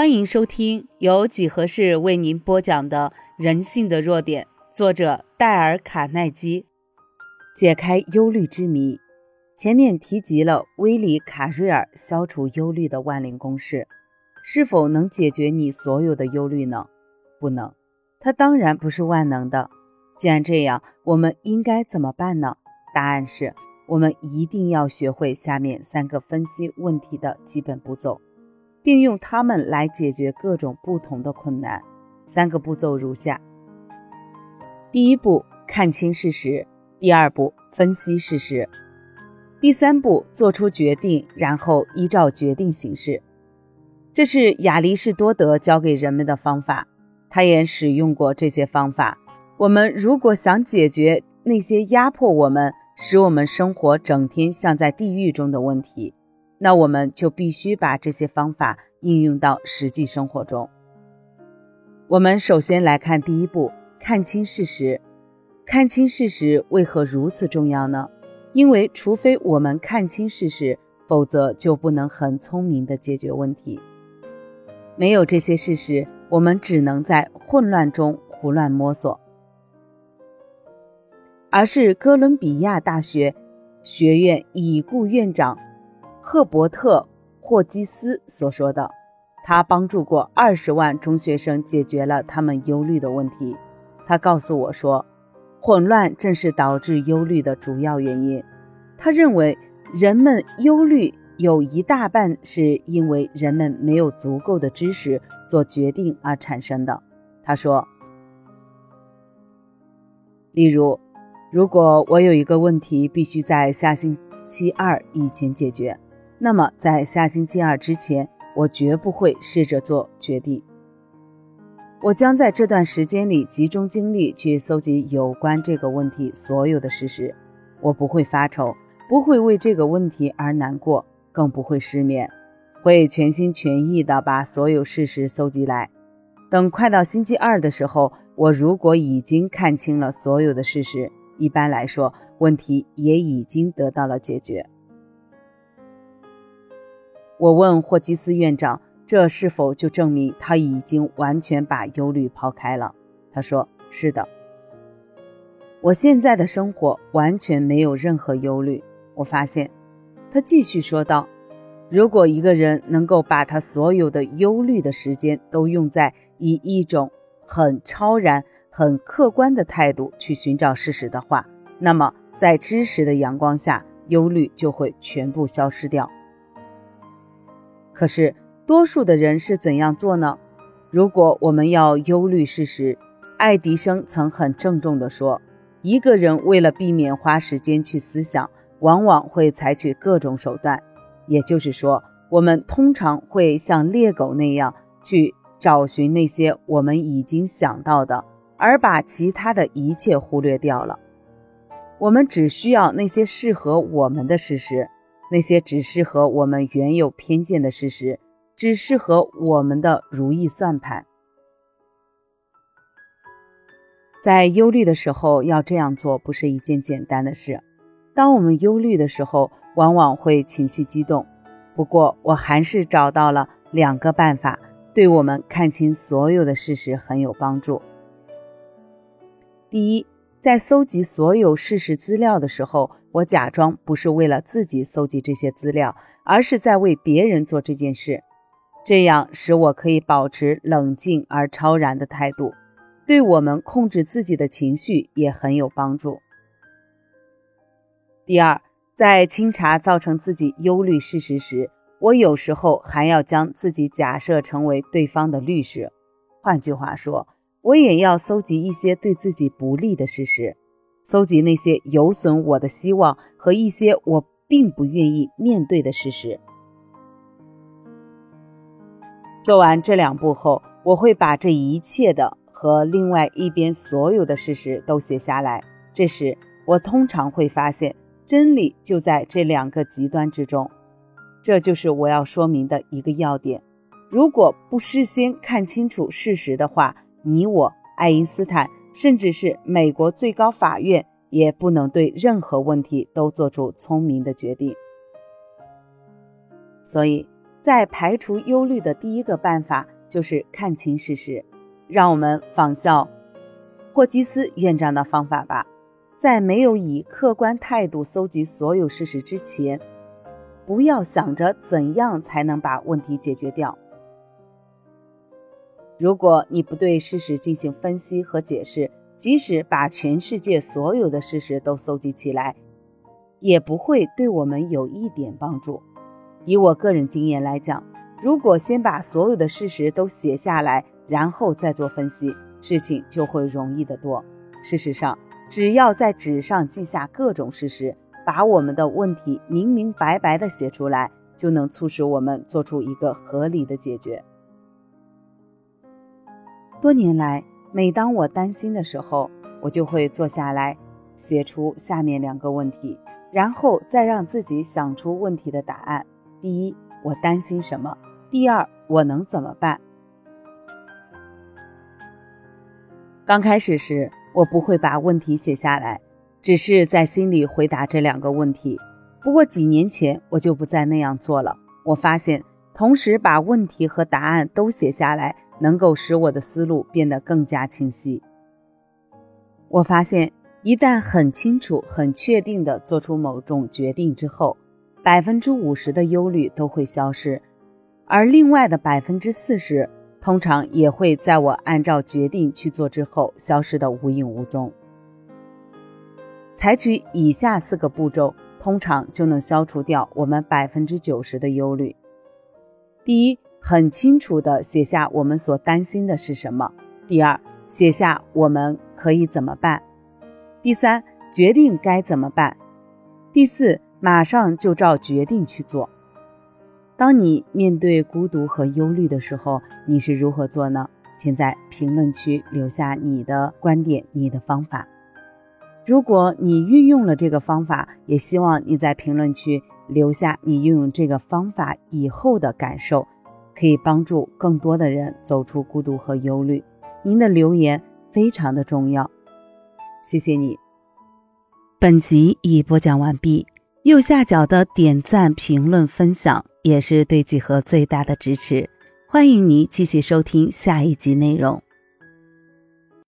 欢迎收听由几何式为您播讲的《人性的弱点》，作者戴尔·卡耐基。解开忧虑之谜。前面提及了威里·卡瑞尔消除忧虑的万灵公式，是否能解决你所有的忧虑呢？不能。它当然不是万能的。既然这样，我们应该怎么办呢？答案是。我们一定要学会下面三个分析问题的基本步骤，并用它们来解决各种不同的困难。三个步骤如下：第一步，看清事实；第二步，分析事实；第三步，做出决定，然后依照决定行事。这是亚里士多德教给人们的方法，他也使用过这些方法。我们如果想解决那些压迫我们，使我们生活整天像在地狱中的问题，那我们就必须把这些方法应用到实际生活中。我们首先来看第一步，看清事实。看清事实为何如此重要呢？因为除非我们看清事实，否则就不能很聪明地解决问题。没有这些事实，我们只能在混乱中胡乱摸索。而是哥伦比亚大学学院已故院长赫伯特·霍基斯所说的。他帮助过二十万中学生解决了他们忧虑的问题。他告诉我说，混乱正是导致忧虑的主要原因。他认为，人们忧虑有一大半是因为人们没有足够的知识做决定而产生的。他说，例如。如果我有一个问题必须在下星期二以前解决，那么在下星期二之前，我绝不会试着做决定。我将在这段时间里集中精力去搜集有关这个问题所有的事实。我不会发愁，不会为这个问题而难过，更不会失眠，会全心全意地把所有事实搜集来。等快到星期二的时候，我如果已经看清了所有的事实。一般来说，问题也已经得到了解决。我问霍基斯院长：“这是否就证明他已经完全把忧虑抛开了？”他说：“是的，我现在的生活完全没有任何忧虑。”我发现，他继续说道：“如果一个人能够把他所有的忧虑的时间都用在以一种很超然。”很客观的态度去寻找事实的话，那么在知识的阳光下，忧虑就会全部消失掉。可是，多数的人是怎样做呢？如果我们要忧虑事实，爱迪生曾很郑重地说：“一个人为了避免花时间去思想，往往会采取各种手段。”也就是说，我们通常会像猎狗那样去找寻那些我们已经想到的。而把其他的一切忽略掉了。我们只需要那些适合我们的事实，那些只适合我们原有偏见的事实，只适合我们的如意算盘。在忧虑的时候要这样做，不是一件简单的事。当我们忧虑的时候，往往会情绪激动。不过，我还是找到了两个办法，对我们看清所有的事实很有帮助。第一，在搜集所有事实资料的时候，我假装不是为了自己搜集这些资料，而是在为别人做这件事。这样使我可以保持冷静而超然的态度，对我们控制自己的情绪也很有帮助。第二，在清查造成自己忧虑事实时，我有时候还要将自己假设成为对方的律师。换句话说。我也要搜集一些对自己不利的事实，搜集那些有损我的希望和一些我并不愿意面对的事实。做完这两步后，我会把这一切的和另外一边所有的事实都写下来。这时，我通常会发现真理就在这两个极端之中。这就是我要说明的一个要点。如果不事先看清楚事实的话，你我、爱因斯坦，甚至是美国最高法院，也不能对任何问题都做出聪明的决定。所以，在排除忧虑的第一个办法就是看清事实。让我们仿效霍基斯院长的方法吧，在没有以客观态度搜集所有事实之前，不要想着怎样才能把问题解决掉。如果你不对事实进行分析和解释，即使把全世界所有的事实都搜集起来，也不会对我们有一点帮助。以我个人经验来讲，如果先把所有的事实都写下来，然后再做分析，事情就会容易得多。事实上，只要在纸上记下各种事实，把我们的问题明明白白的写出来，就能促使我们做出一个合理的解决。多年来，每当我担心的时候，我就会坐下来写出下面两个问题，然后再让自己想出问题的答案。第一，我担心什么？第二，我能怎么办？刚开始时，我不会把问题写下来，只是在心里回答这两个问题。不过几年前，我就不再那样做了。我发现，同时把问题和答案都写下来，能够使我的思路变得更加清晰。我发现，一旦很清楚、很确定地做出某种决定之后，百分之五十的忧虑都会消失，而另外的百分之四十。通常也会在我按照决定去做之后消失的无影无踪。采取以下四个步骤，通常就能消除掉我们百分之九十的忧虑。第一，很清楚地写下我们所担心的是什么；第二，写下我们可以怎么办；第三，决定该怎么办；第四，马上就照决定去做。当你面对孤独和忧虑的时候，你是如何做呢？请在评论区留下你的观点、你的方法。如果你运用了这个方法，也希望你在评论区留下你运用这个方法以后的感受，可以帮助更多的人走出孤独和忧虑。您的留言非常的重要，谢谢你。本集已播讲完毕，右下角的点赞、评论、分享。也是对几何最大的支持，欢迎您继续收听下一集内容。